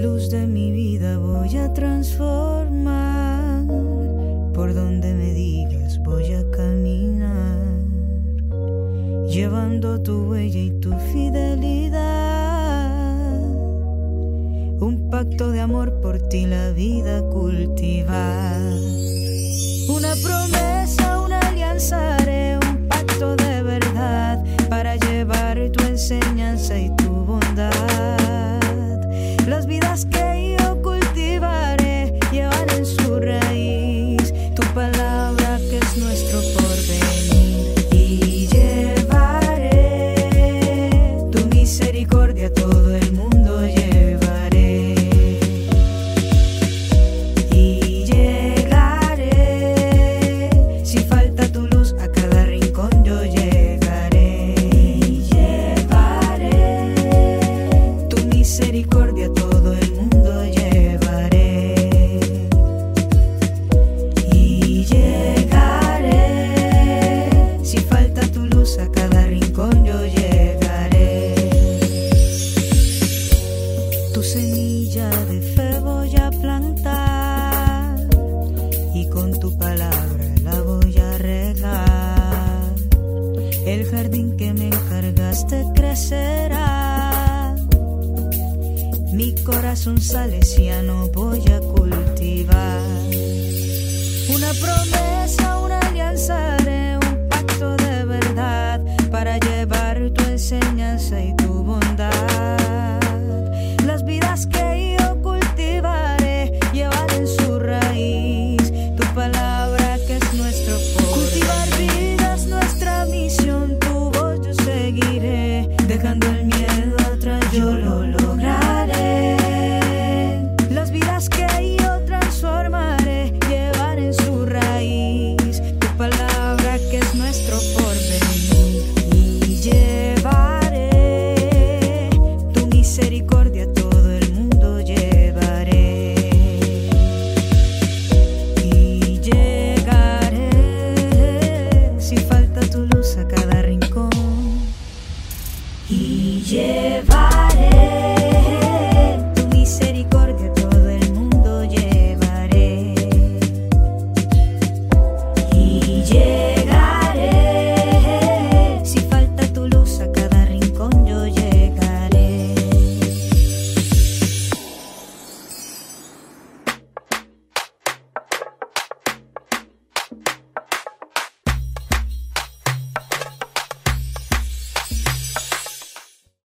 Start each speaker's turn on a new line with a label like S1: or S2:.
S1: de mi vida voy a transformar. Por donde me digas voy a caminar. Llevando tu huella y tu fidelidad. Un pacto de amor por ti la vida cultivar. Una promesa, misericordia El jardín que me encargaste crecerá. Mi corazón salesiano voy a cultivar. Una promesa, una alianza, haré un pacto de verdad para llevar tu enseñanza y tu solo.